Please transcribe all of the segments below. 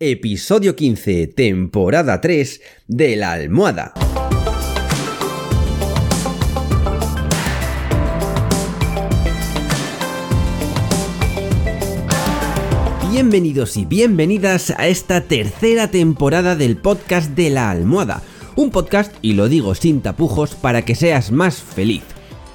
Episodio 15, temporada 3 de la almohada. Bienvenidos y bienvenidas a esta tercera temporada del podcast de la almohada. Un podcast, y lo digo sin tapujos, para que seas más feliz.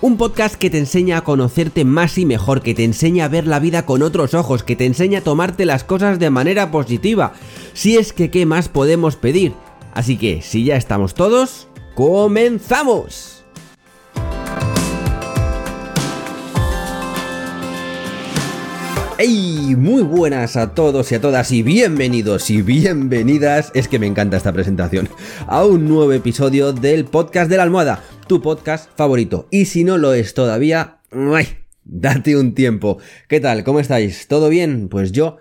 Un podcast que te enseña a conocerte más y mejor, que te enseña a ver la vida con otros ojos, que te enseña a tomarte las cosas de manera positiva. Si es que, ¿qué más podemos pedir? Así que, si ya estamos todos, ¡comenzamos! ¡Hey! Muy buenas a todos y a todas y bienvenidos y bienvenidas, es que me encanta esta presentación, a un nuevo episodio del podcast de la almohada, tu podcast favorito. Y si no lo es todavía, ¡ay! Date un tiempo. ¿Qué tal? ¿Cómo estáis? ¿Todo bien? Pues yo,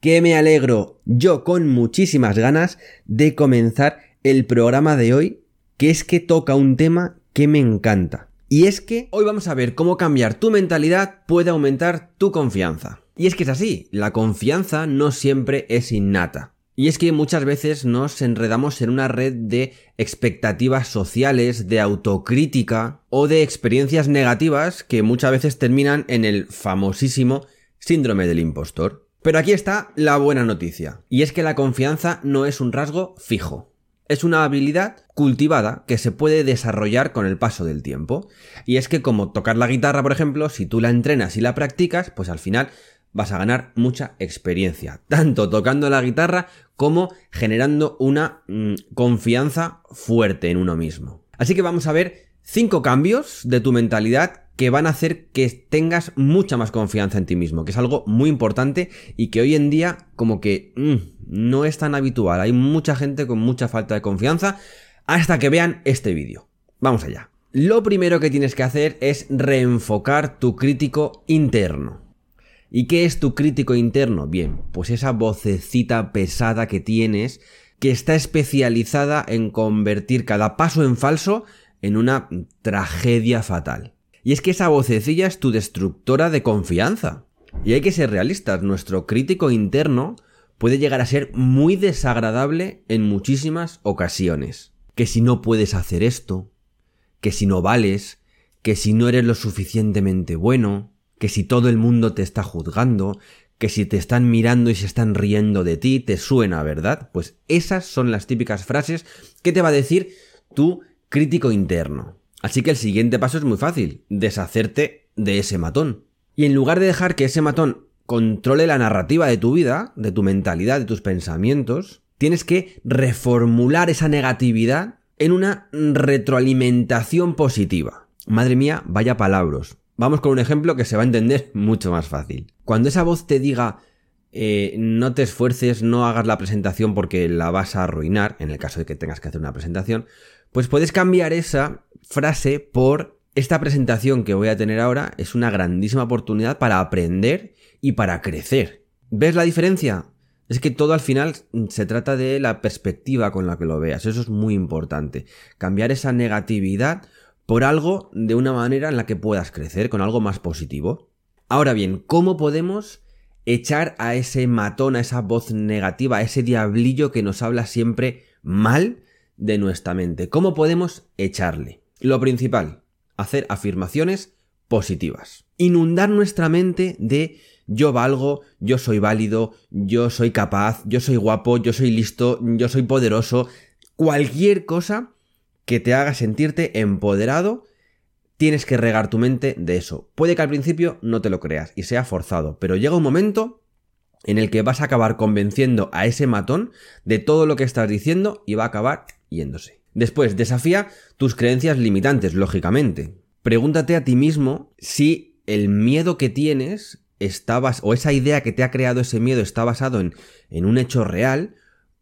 que me alegro, yo con muchísimas ganas de comenzar el programa de hoy, que es que toca un tema que me encanta. Y es que hoy vamos a ver cómo cambiar tu mentalidad puede aumentar tu confianza. Y es que es así, la confianza no siempre es innata. Y es que muchas veces nos enredamos en una red de expectativas sociales, de autocrítica o de experiencias negativas que muchas veces terminan en el famosísimo síndrome del impostor. Pero aquí está la buena noticia, y es que la confianza no es un rasgo fijo. Es una habilidad cultivada que se puede desarrollar con el paso del tiempo. Y es que como tocar la guitarra, por ejemplo, si tú la entrenas y la practicas, pues al final vas a ganar mucha experiencia, tanto tocando la guitarra como generando una mm, confianza fuerte en uno mismo. Así que vamos a ver cinco cambios de tu mentalidad que van a hacer que tengas mucha más confianza en ti mismo, que es algo muy importante y que hoy en día como que mm, no es tan habitual. Hay mucha gente con mucha falta de confianza hasta que vean este vídeo. Vamos allá. Lo primero que tienes que hacer es reenfocar tu crítico interno. ¿Y qué es tu crítico interno? Bien, pues esa vocecita pesada que tienes que está especializada en convertir cada paso en falso en una tragedia fatal. Y es que esa vocecilla es tu destructora de confianza. Y hay que ser realistas, nuestro crítico interno puede llegar a ser muy desagradable en muchísimas ocasiones. Que si no puedes hacer esto, que si no vales, que si no eres lo suficientemente bueno, que si todo el mundo te está juzgando, que si te están mirando y se están riendo de ti, te suena, ¿verdad? Pues esas son las típicas frases que te va a decir tu crítico interno. Así que el siguiente paso es muy fácil, deshacerte de ese matón. Y en lugar de dejar que ese matón controle la narrativa de tu vida, de tu mentalidad, de tus pensamientos, tienes que reformular esa negatividad en una retroalimentación positiva. Madre mía, vaya palabras. Vamos con un ejemplo que se va a entender mucho más fácil. Cuando esa voz te diga eh, no te esfuerces, no hagas la presentación porque la vas a arruinar, en el caso de que tengas que hacer una presentación, pues puedes cambiar esa frase por esta presentación que voy a tener ahora es una grandísima oportunidad para aprender y para crecer. ¿Ves la diferencia? Es que todo al final se trata de la perspectiva con la que lo veas. Eso es muy importante. Cambiar esa negatividad por algo de una manera en la que puedas crecer, con algo más positivo. Ahora bien, ¿cómo podemos echar a ese matón, a esa voz negativa, a ese diablillo que nos habla siempre mal de nuestra mente? ¿Cómo podemos echarle? Lo principal, hacer afirmaciones positivas. Inundar nuestra mente de yo valgo, yo soy válido, yo soy capaz, yo soy guapo, yo soy listo, yo soy poderoso. Cualquier cosa que te haga sentirte empoderado, tienes que regar tu mente de eso. Puede que al principio no te lo creas y sea forzado, pero llega un momento en el que vas a acabar convenciendo a ese matón de todo lo que estás diciendo y va a acabar yéndose. Después, desafía tus creencias limitantes, lógicamente. Pregúntate a ti mismo si el miedo que tienes está o esa idea que te ha creado ese miedo está basado en, en un hecho real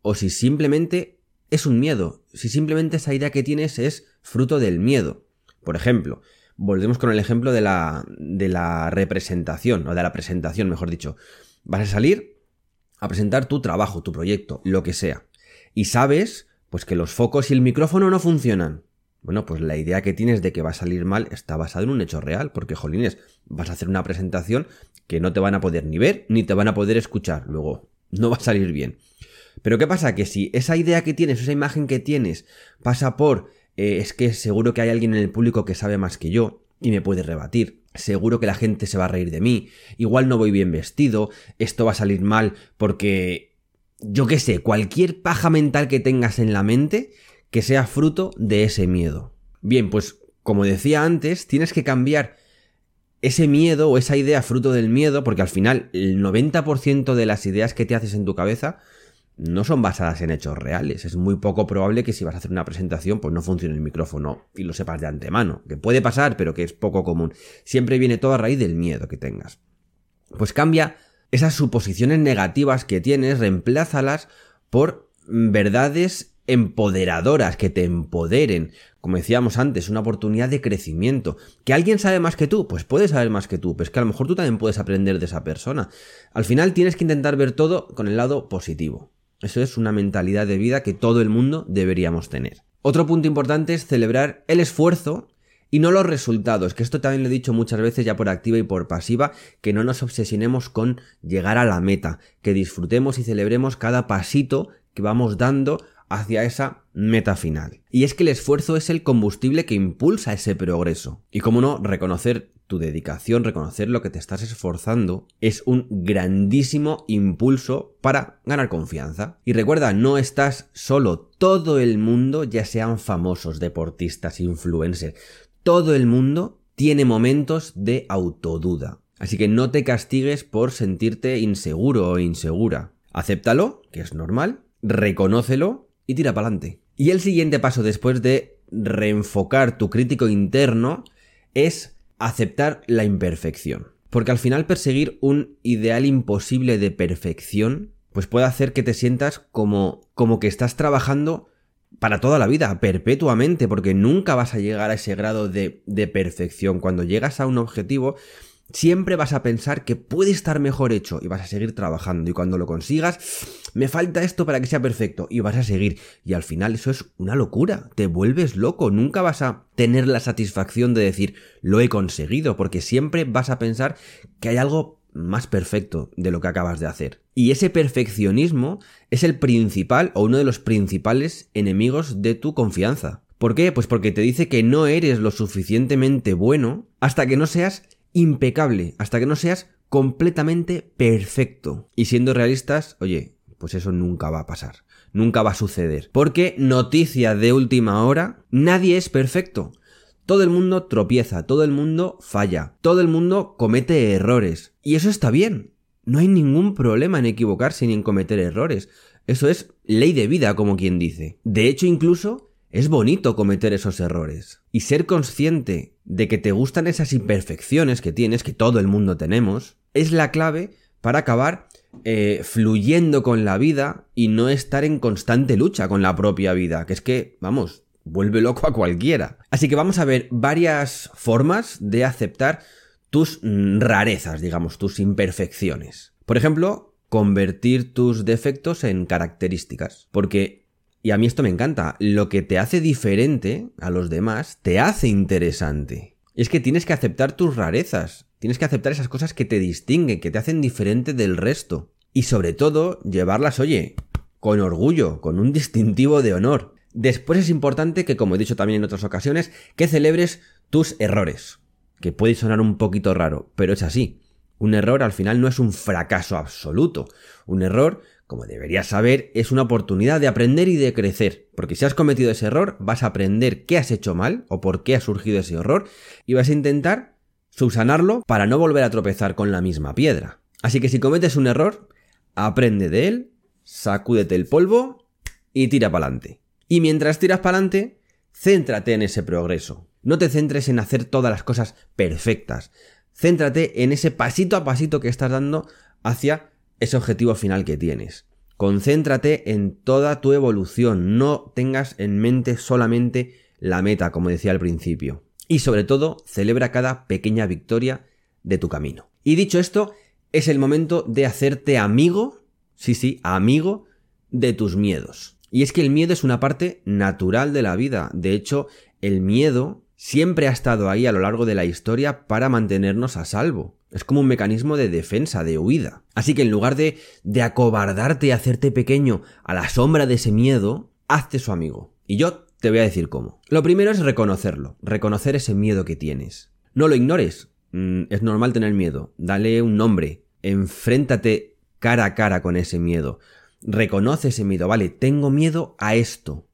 o si simplemente es un miedo, si simplemente esa idea que tienes es fruto del miedo. Por ejemplo, volvemos con el ejemplo de la, de la representación, o de la presentación, mejor dicho. Vas a salir a presentar tu trabajo, tu proyecto, lo que sea. Y sabes, pues que los focos y el micrófono no funcionan. Bueno, pues la idea que tienes de que va a salir mal está basada en un hecho real, porque, jolines, vas a hacer una presentación que no te van a poder ni ver ni te van a poder escuchar. Luego, no va a salir bien. Pero ¿qué pasa? Que si esa idea que tienes, esa imagen que tienes, pasa por eh, es que seguro que hay alguien en el público que sabe más que yo y me puede rebatir. Seguro que la gente se va a reír de mí. Igual no voy bien vestido. Esto va a salir mal porque... Yo qué sé, cualquier paja mental que tengas en la mente que sea fruto de ese miedo. Bien, pues como decía antes, tienes que cambiar ese miedo o esa idea fruto del miedo, porque al final el 90% de las ideas que te haces en tu cabeza no son basadas en hechos reales. Es muy poco probable que si vas a hacer una presentación, pues no funcione el micrófono y lo sepas de antemano. Que puede pasar, pero que es poco común. Siempre viene todo a raíz del miedo que tengas. Pues cambia esas suposiciones negativas que tienes, reemplázalas por verdades empoderadoras, que te empoderen. Como decíamos antes, una oportunidad de crecimiento. ¿Que alguien sabe más que tú? Pues puede saber más que tú, pero es que a lo mejor tú también puedes aprender de esa persona. Al final tienes que intentar ver todo con el lado positivo. Eso es una mentalidad de vida que todo el mundo deberíamos tener. Otro punto importante es celebrar el esfuerzo y no los resultados, que esto también lo he dicho muchas veces ya por activa y por pasiva, que no nos obsesionemos con llegar a la meta, que disfrutemos y celebremos cada pasito que vamos dando hacia esa meta final. Y es que el esfuerzo es el combustible que impulsa ese progreso. Y como no, reconocer tu dedicación, reconocer lo que te estás esforzando, es un grandísimo impulso para ganar confianza. Y recuerda, no estás solo, todo el mundo, ya sean famosos, deportistas, influencers, todo el mundo tiene momentos de autoduda. Así que no te castigues por sentirte inseguro o insegura. Acéptalo, que es normal, reconócelo y tira para adelante. Y el siguiente paso después de reenfocar tu crítico interno es aceptar la imperfección. Porque al final perseguir un ideal imposible de perfección, pues puede hacer que te sientas como, como que estás trabajando para toda la vida, perpetuamente, porque nunca vas a llegar a ese grado de, de perfección. Cuando llegas a un objetivo, siempre vas a pensar que puede estar mejor hecho y vas a seguir trabajando. Y cuando lo consigas, me falta esto para que sea perfecto y vas a seguir. Y al final eso es una locura, te vuelves loco, nunca vas a tener la satisfacción de decir lo he conseguido, porque siempre vas a pensar que hay algo más perfecto de lo que acabas de hacer. Y ese perfeccionismo es el principal o uno de los principales enemigos de tu confianza. ¿Por qué? Pues porque te dice que no eres lo suficientemente bueno hasta que no seas impecable, hasta que no seas completamente perfecto. Y siendo realistas, oye, pues eso nunca va a pasar, nunca va a suceder. Porque noticia de última hora, nadie es perfecto. Todo el mundo tropieza, todo el mundo falla, todo el mundo comete errores. Y eso está bien. No hay ningún problema en equivocarse ni en cometer errores. Eso es ley de vida, como quien dice. De hecho, incluso es bonito cometer esos errores. Y ser consciente de que te gustan esas imperfecciones que tienes, que todo el mundo tenemos, es la clave para acabar eh, fluyendo con la vida y no estar en constante lucha con la propia vida. Que es que, vamos, vuelve loco a cualquiera. Así que vamos a ver varias formas de aceptar tus mm, rarezas, digamos, tus imperfecciones. Por ejemplo, convertir tus defectos en características. Porque y a mí esto me encanta. Lo que te hace diferente a los demás te hace interesante. es que tienes que aceptar tus rarezas. Tienes que aceptar esas cosas que te distinguen, que te hacen diferente del resto. Y sobre todo, llevarlas, oye, con orgullo, con un distintivo de honor. Después es importante que, como he dicho también en otras ocasiones, que celebres tus errores. Que puede sonar un poquito raro, pero es así. Un error al final no es un fracaso absoluto. Un error como deberías saber, es una oportunidad de aprender y de crecer, porque si has cometido ese error, vas a aprender qué has hecho mal o por qué ha surgido ese error y vas a intentar subsanarlo para no volver a tropezar con la misma piedra. Así que si cometes un error, aprende de él, sacúdete el polvo y tira para adelante. Y mientras tiras para adelante, céntrate en ese progreso. No te centres en hacer todas las cosas perfectas. Céntrate en ese pasito a pasito que estás dando hacia ese objetivo final que tienes. Concéntrate en toda tu evolución, no tengas en mente solamente la meta, como decía al principio. Y sobre todo, celebra cada pequeña victoria de tu camino. Y dicho esto, es el momento de hacerte amigo, sí, sí, amigo de tus miedos. Y es que el miedo es una parte natural de la vida. De hecho, el miedo siempre ha estado ahí a lo largo de la historia para mantenernos a salvo. Es como un mecanismo de defensa, de huida. Así que en lugar de, de acobardarte y hacerte pequeño a la sombra de ese miedo, hazte su amigo. Y yo te voy a decir cómo. Lo primero es reconocerlo, reconocer ese miedo que tienes. No lo ignores. Mm, es normal tener miedo. Dale un nombre. Enfréntate cara a cara con ese miedo. Reconoce ese miedo. Vale, tengo miedo a esto.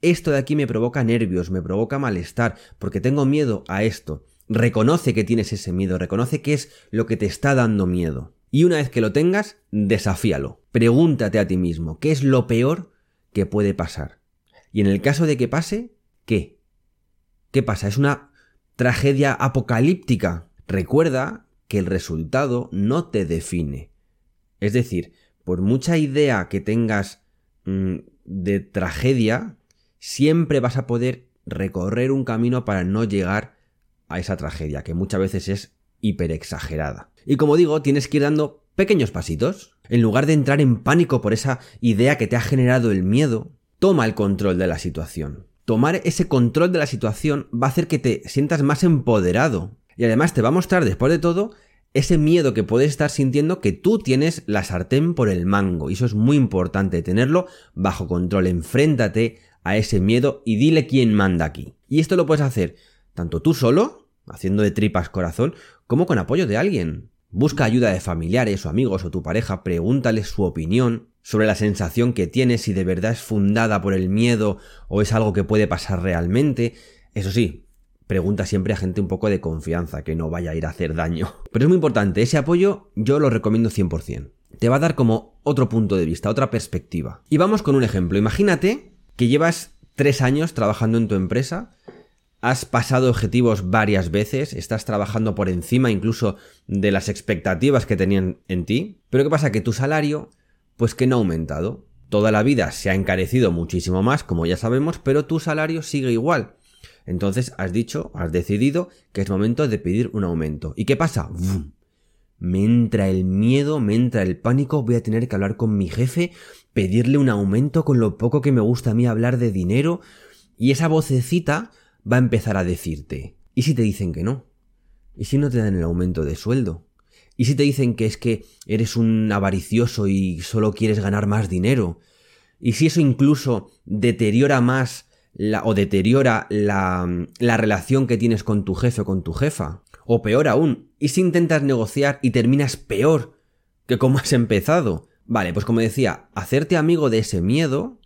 Esto de aquí me provoca nervios, me provoca malestar, porque tengo miedo a esto. Reconoce que tienes ese miedo, reconoce qué es lo que te está dando miedo. Y una vez que lo tengas, desafíalo. Pregúntate a ti mismo, ¿qué es lo peor que puede pasar? Y en el caso de que pase, ¿qué? ¿Qué pasa? ¿Es una tragedia apocalíptica? Recuerda que el resultado no te define. Es decir, por mucha idea que tengas mm, de tragedia, siempre vas a poder recorrer un camino para no llegar a esa tragedia, que muchas veces es hiperexagerada. Y como digo, tienes que ir dando pequeños pasitos. En lugar de entrar en pánico por esa idea que te ha generado el miedo, toma el control de la situación. Tomar ese control de la situación va a hacer que te sientas más empoderado. Y además te va a mostrar, después de todo, ese miedo que puedes estar sintiendo que tú tienes la sartén por el mango. Y eso es muy importante, tenerlo bajo control. Enfréntate a ese miedo y dile quién manda aquí. Y esto lo puedes hacer tanto tú solo, haciendo de tripas corazón, como con apoyo de alguien. Busca ayuda de familiares o amigos o tu pareja, pregúntales su opinión sobre la sensación que tienes, si de verdad es fundada por el miedo o es algo que puede pasar realmente. Eso sí, pregunta siempre a gente un poco de confianza, que no vaya a ir a hacer daño. Pero es muy importante, ese apoyo yo lo recomiendo 100%. Te va a dar como otro punto de vista, otra perspectiva. Y vamos con un ejemplo. Imagínate que llevas tres años trabajando en tu empresa has pasado objetivos varias veces, estás trabajando por encima incluso de las expectativas que tenían en ti, pero ¿qué pasa? Que tu salario, pues que no ha aumentado. Toda la vida se ha encarecido muchísimo más, como ya sabemos, pero tu salario sigue igual. Entonces has dicho, has decidido que es momento de pedir un aumento. ¿Y qué pasa? Me entra el miedo, me entra el pánico, voy a tener que hablar con mi jefe, pedirle un aumento con lo poco que me gusta a mí hablar de dinero. Y esa vocecita va a empezar a decirte, ¿y si te dicen que no? ¿Y si no te dan el aumento de sueldo? ¿Y si te dicen que es que eres un avaricioso y solo quieres ganar más dinero? ¿Y si eso incluso deteriora más o deteriora la, la relación que tienes con tu jefe o con tu jefa? O peor aún, ¿y si intentas negociar y terminas peor que como has empezado? Vale, pues como decía, hacerte amigo de ese miedo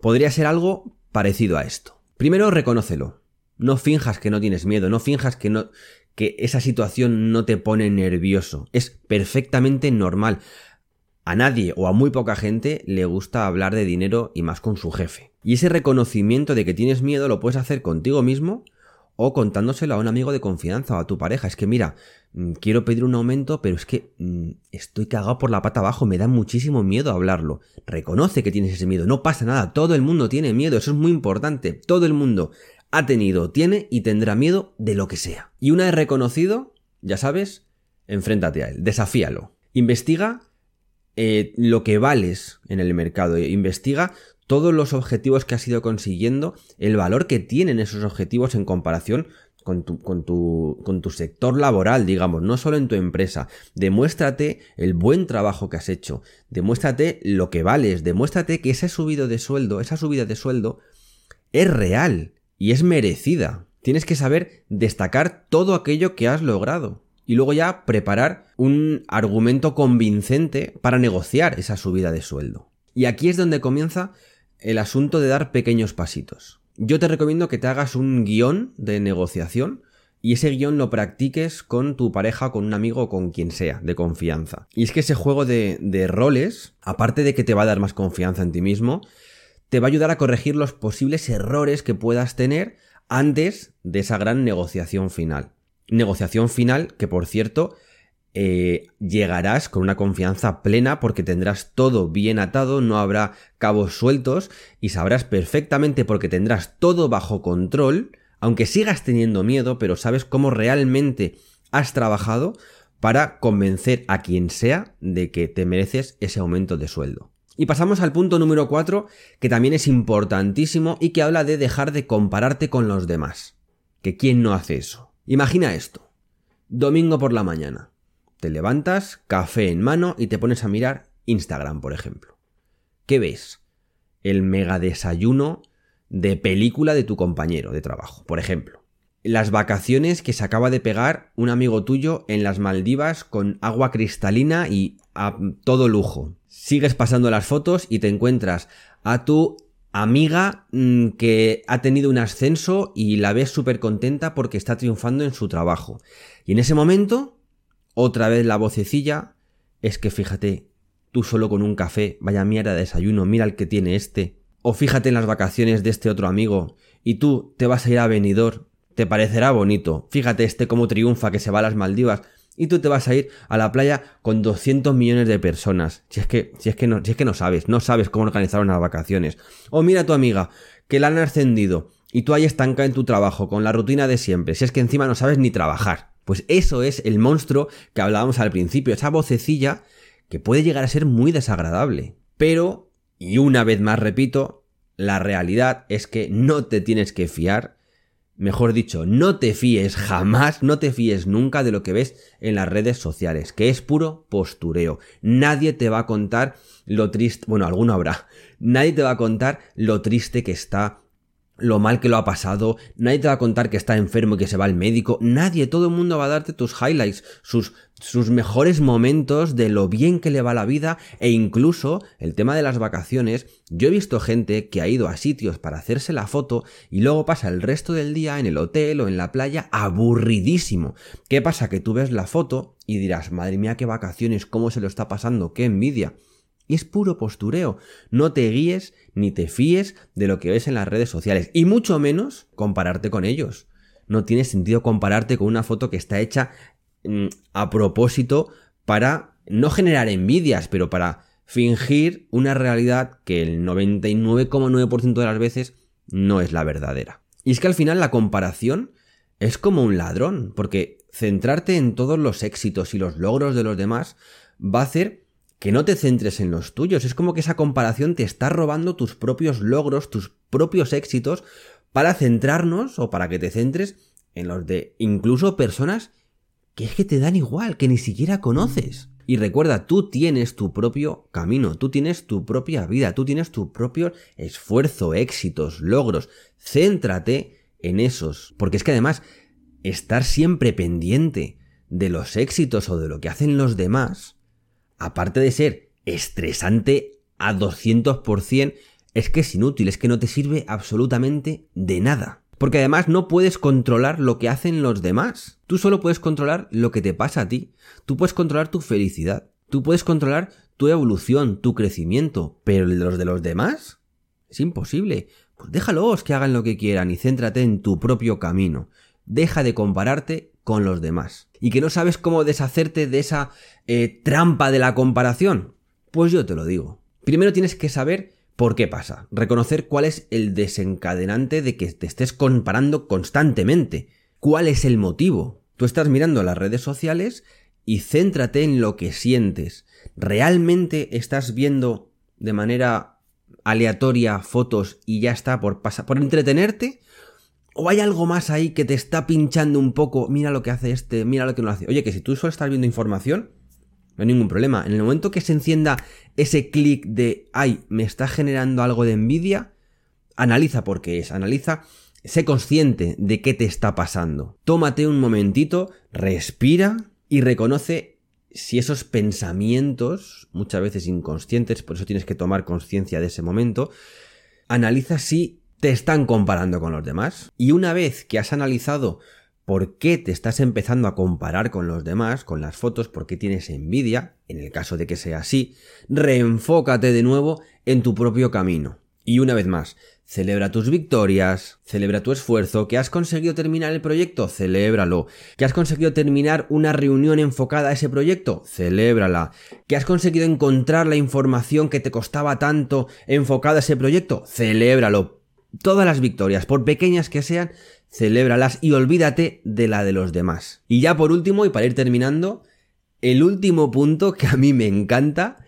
podría ser algo parecido a esto. Primero, reconócelo. No finjas que no tienes miedo, no finjas que no que esa situación no te pone nervioso. Es perfectamente normal. A nadie o a muy poca gente le gusta hablar de dinero y más con su jefe. Y ese reconocimiento de que tienes miedo lo puedes hacer contigo mismo o contándoselo a un amigo de confianza o a tu pareja. Es que mira, mm, quiero pedir un aumento, pero es que mm, estoy cagado por la pata abajo, me da muchísimo miedo hablarlo. Reconoce que tienes ese miedo, no pasa nada, todo el mundo tiene miedo, eso es muy importante, todo el mundo ha tenido, tiene y tendrá miedo de lo que sea. Y una vez reconocido, ya sabes, enfréntate a él, desafíalo. Investiga eh, lo que vales en el mercado, investiga todos los objetivos que has ido consiguiendo, el valor que tienen esos objetivos en comparación con tu, con, tu, con tu, sector laboral, digamos, no solo en tu empresa. Demuéstrate el buen trabajo que has hecho, demuéstrate lo que vales, demuéstrate que ese subido de sueldo, esa subida de sueldo es real, y es merecida. Tienes que saber destacar todo aquello que has logrado y luego ya preparar un argumento convincente para negociar esa subida de sueldo. Y aquí es donde comienza el asunto de dar pequeños pasitos. Yo te recomiendo que te hagas un guion de negociación y ese guion lo practiques con tu pareja, con un amigo o con quien sea, de confianza. Y es que ese juego de, de roles, aparte de que te va a dar más confianza en ti mismo, te va a ayudar a corregir los posibles errores que puedas tener antes de esa gran negociación final. Negociación final que, por cierto, eh, llegarás con una confianza plena porque tendrás todo bien atado, no habrá cabos sueltos y sabrás perfectamente porque tendrás todo bajo control, aunque sigas teniendo miedo, pero sabes cómo realmente has trabajado para convencer a quien sea de que te mereces ese aumento de sueldo. Y pasamos al punto número 4, que también es importantísimo y que habla de dejar de compararte con los demás. Que quién no hace eso. Imagina esto. Domingo por la mañana. te levantas, café en mano y te pones a mirar Instagram, por ejemplo. ¿Qué ves? El mega desayuno de película de tu compañero de trabajo, por ejemplo. Las vacaciones que se acaba de pegar un amigo tuyo en las Maldivas con agua cristalina y a todo lujo. Sigues pasando las fotos y te encuentras a tu amiga mm, que ha tenido un ascenso y la ves súper contenta porque está triunfando en su trabajo. Y en ese momento, otra vez la vocecilla es que fíjate, tú solo con un café, vaya mierda de desayuno, mira el que tiene este. O fíjate en las vacaciones de este otro amigo y tú te vas a ir a Benidorm, te parecerá bonito. Fíjate este cómo triunfa que se va a las Maldivas y tú te vas a ir a la playa con 200 millones de personas. Si es que, si es que no, si es que no sabes, no sabes cómo organizar unas vacaciones. O mira a tu amiga, que la han ascendido y tú ahí estanca en tu trabajo con la rutina de siempre. Si es que encima no sabes ni trabajar. Pues eso es el monstruo que hablábamos al principio, esa vocecilla que puede llegar a ser muy desagradable. Pero, y una vez más repito, la realidad es que no te tienes que fiar Mejor dicho, no te fíes jamás, no te fíes nunca de lo que ves en las redes sociales, que es puro postureo. Nadie te va a contar lo triste, bueno, alguno habrá, nadie te va a contar lo triste que está lo mal que lo ha pasado, nadie te va a contar que está enfermo y que se va al médico, nadie, todo el mundo va a darte tus highlights, sus, sus mejores momentos de lo bien que le va la vida e incluso el tema de las vacaciones, yo he visto gente que ha ido a sitios para hacerse la foto y luego pasa el resto del día en el hotel o en la playa aburridísimo. ¿Qué pasa? Que tú ves la foto y dirás, madre mía, qué vacaciones, cómo se lo está pasando, qué envidia. Y es puro postureo. No te guíes ni te fíes de lo que ves en las redes sociales. Y mucho menos compararte con ellos. No tiene sentido compararte con una foto que está hecha mm, a propósito para no generar envidias, pero para fingir una realidad que el 99,9% de las veces no es la verdadera. Y es que al final la comparación es como un ladrón, porque centrarte en todos los éxitos y los logros de los demás va a hacer que no te centres en los tuyos. Es como que esa comparación te está robando tus propios logros, tus propios éxitos, para centrarnos o para que te centres en los de incluso personas que es que te dan igual, que ni siquiera conoces. Y recuerda, tú tienes tu propio camino, tú tienes tu propia vida, tú tienes tu propio esfuerzo, éxitos, logros. Céntrate en esos. Porque es que además, estar siempre pendiente de los éxitos o de lo que hacen los demás, aparte de ser estresante a 200%, es que es inútil, es que no te sirve absolutamente de nada. Porque además no puedes controlar lo que hacen los demás. Tú solo puedes controlar lo que te pasa a ti. Tú puedes controlar tu felicidad. Tú puedes controlar tu evolución, tu crecimiento. Pero los de los demás es imposible. Pues déjalos que hagan lo que quieran y céntrate en tu propio camino. Deja de compararte con los demás. ¿Y que no sabes cómo deshacerte de esa eh, trampa de la comparación? Pues yo te lo digo. Primero tienes que saber por qué pasa, reconocer cuál es el desencadenante de que te estés comparando constantemente, cuál es el motivo. Tú estás mirando las redes sociales y céntrate en lo que sientes. ¿Realmente estás viendo de manera aleatoria fotos y ya está por por entretenerte? ¿O hay algo más ahí que te está pinchando un poco? Mira lo que hace este, mira lo que no hace. Oye, que si tú solo estás viendo información, no hay ningún problema. En el momento que se encienda ese clic de, ay, me está generando algo de envidia, analiza por qué es, analiza, sé consciente de qué te está pasando. Tómate un momentito, respira y reconoce si esos pensamientos, muchas veces inconscientes, por eso tienes que tomar conciencia de ese momento, analiza si te están comparando con los demás. Y una vez que has analizado por qué te estás empezando a comparar con los demás, con las fotos, por qué tienes envidia, en el caso de que sea así, reenfócate de nuevo en tu propio camino. Y una vez más, celebra tus victorias, celebra tu esfuerzo, que has conseguido terminar el proyecto, celébralo, que has conseguido terminar una reunión enfocada a ese proyecto, celébrala, que has conseguido encontrar la información que te costaba tanto enfocada a ese proyecto, celébralo, Todas las victorias, por pequeñas que sean, celébralas y olvídate de la de los demás. Y ya por último, y para ir terminando, el último punto que a mí me encanta,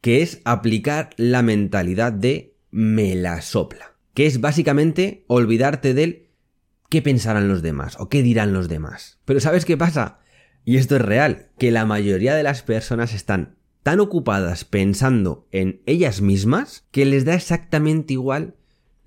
que es aplicar la mentalidad de me la sopla. Que es básicamente olvidarte del qué pensarán los demás o qué dirán los demás. Pero ¿sabes qué pasa? Y esto es real, que la mayoría de las personas están tan ocupadas pensando en ellas mismas que les da exactamente igual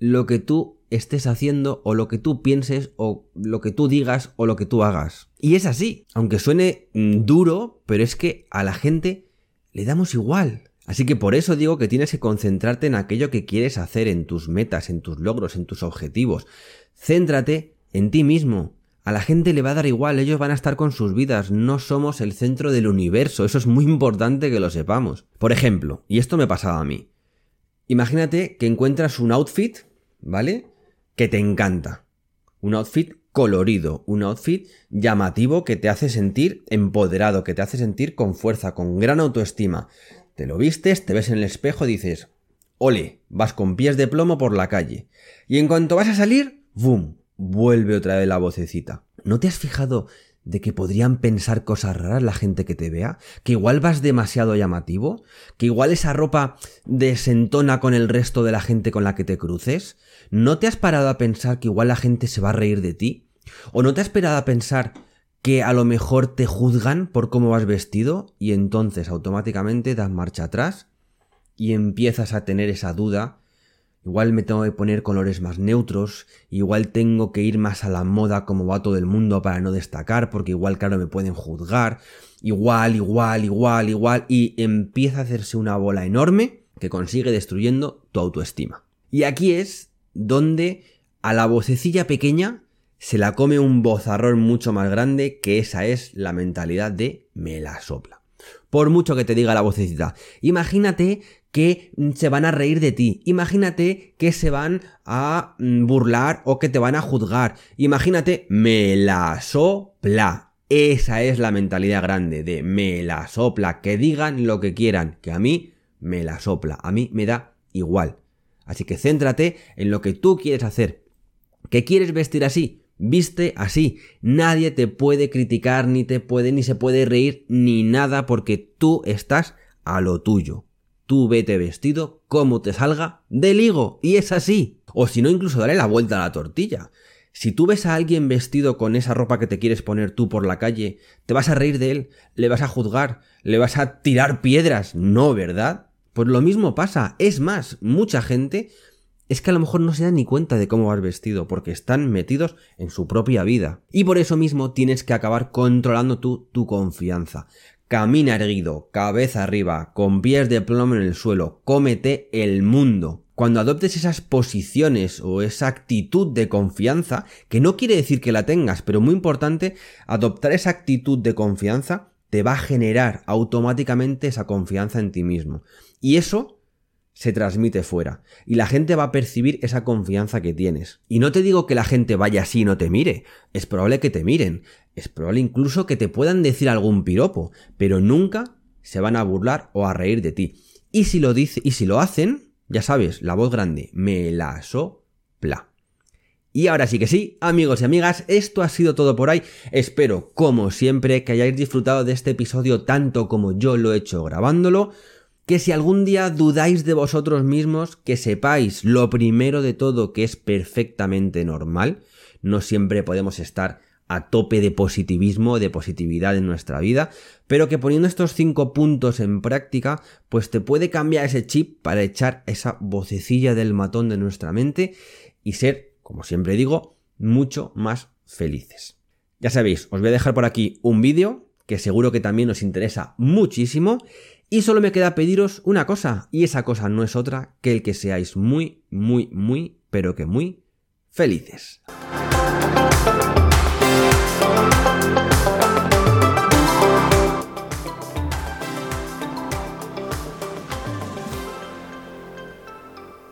lo que tú estés haciendo o lo que tú pienses o lo que tú digas o lo que tú hagas. Y es así, aunque suene mm, duro, pero es que a la gente le damos igual. Así que por eso digo que tienes que concentrarte en aquello que quieres hacer, en tus metas, en tus logros, en tus objetivos. Céntrate en ti mismo. A la gente le va a dar igual, ellos van a estar con sus vidas, no somos el centro del universo, eso es muy importante que lo sepamos. Por ejemplo, y esto me pasaba a mí, imagínate que encuentras un outfit, ¿vale? Que te encanta. Un outfit colorido, un outfit llamativo que te hace sentir empoderado, que te hace sentir con fuerza, con gran autoestima. Te lo vistes, te ves en el espejo, dices, ole, vas con pies de plomo por la calle. Y en cuanto vas a salir, ¡bum! Vuelve otra vez la vocecita. ¿No te has fijado de que podrían pensar cosas raras la gente que te vea? ¿Que igual vas demasiado llamativo? ¿Que igual esa ropa desentona con el resto de la gente con la que te cruces? ¿No te has parado a pensar que igual la gente se va a reír de ti? ¿O no te has parado a pensar que a lo mejor te juzgan por cómo vas vestido y entonces automáticamente das marcha atrás y empiezas a tener esa duda. Igual me tengo que poner colores más neutros, igual tengo que ir más a la moda como va todo el mundo para no destacar, porque igual claro me pueden juzgar, igual, igual, igual, igual, y empieza a hacerse una bola enorme que consigue destruyendo tu autoestima. Y aquí es donde a la vocecilla pequeña se la come un bozarrón mucho más grande que esa es la mentalidad de me la sopla. Por mucho que te diga la vocecita, imagínate que se van a reír de ti, imagínate que se van a mm, burlar o que te van a juzgar, imagínate me la sopla. Esa es la mentalidad grande de me la sopla, que digan lo que quieran, que a mí me la sopla, a mí me da igual. Así que céntrate en lo que tú quieres hacer. ¿Qué quieres vestir así? Viste así. Nadie te puede criticar, ni te puede, ni se puede reír, ni nada, porque tú estás a lo tuyo. Tú vete vestido como te salga del higo. Y es así. O si no, incluso dale la vuelta a la tortilla. Si tú ves a alguien vestido con esa ropa que te quieres poner tú por la calle, te vas a reír de él, le vas a juzgar, le vas a tirar piedras. No, ¿verdad? Pues lo mismo pasa. Es más, mucha gente es que a lo mejor no se dan ni cuenta de cómo vas vestido, porque están metidos en su propia vida. Y por eso mismo tienes que acabar controlando tú tu confianza. Camina erguido, cabeza arriba, con pies de plomo en el suelo, cómete el mundo. Cuando adoptes esas posiciones o esa actitud de confianza, que no quiere decir que la tengas, pero muy importante, adoptar esa actitud de confianza te va a generar automáticamente esa confianza en ti mismo. Y eso se transmite fuera y la gente va a percibir esa confianza que tienes. Y no te digo que la gente vaya así y no te mire, es probable que te miren, es probable incluso que te puedan decir algún piropo, pero nunca se van a burlar o a reír de ti. Y si lo dice y si lo hacen, ya sabes, la voz grande, me la sopla. Y ahora sí que sí, amigos y amigas, esto ha sido todo por hoy. Espero, como siempre, que hayáis disfrutado de este episodio tanto como yo lo he hecho grabándolo que si algún día dudáis de vosotros mismos, que sepáis lo primero de todo que es perfectamente normal, no siempre podemos estar a tope de positivismo, de positividad en nuestra vida, pero que poniendo estos cinco puntos en práctica, pues te puede cambiar ese chip para echar esa vocecilla del matón de nuestra mente y ser, como siempre digo, mucho más felices. Ya sabéis, os voy a dejar por aquí un vídeo que seguro que también os interesa muchísimo y solo me queda pediros una cosa, y esa cosa no es otra que el que seáis muy, muy, muy, pero que muy felices.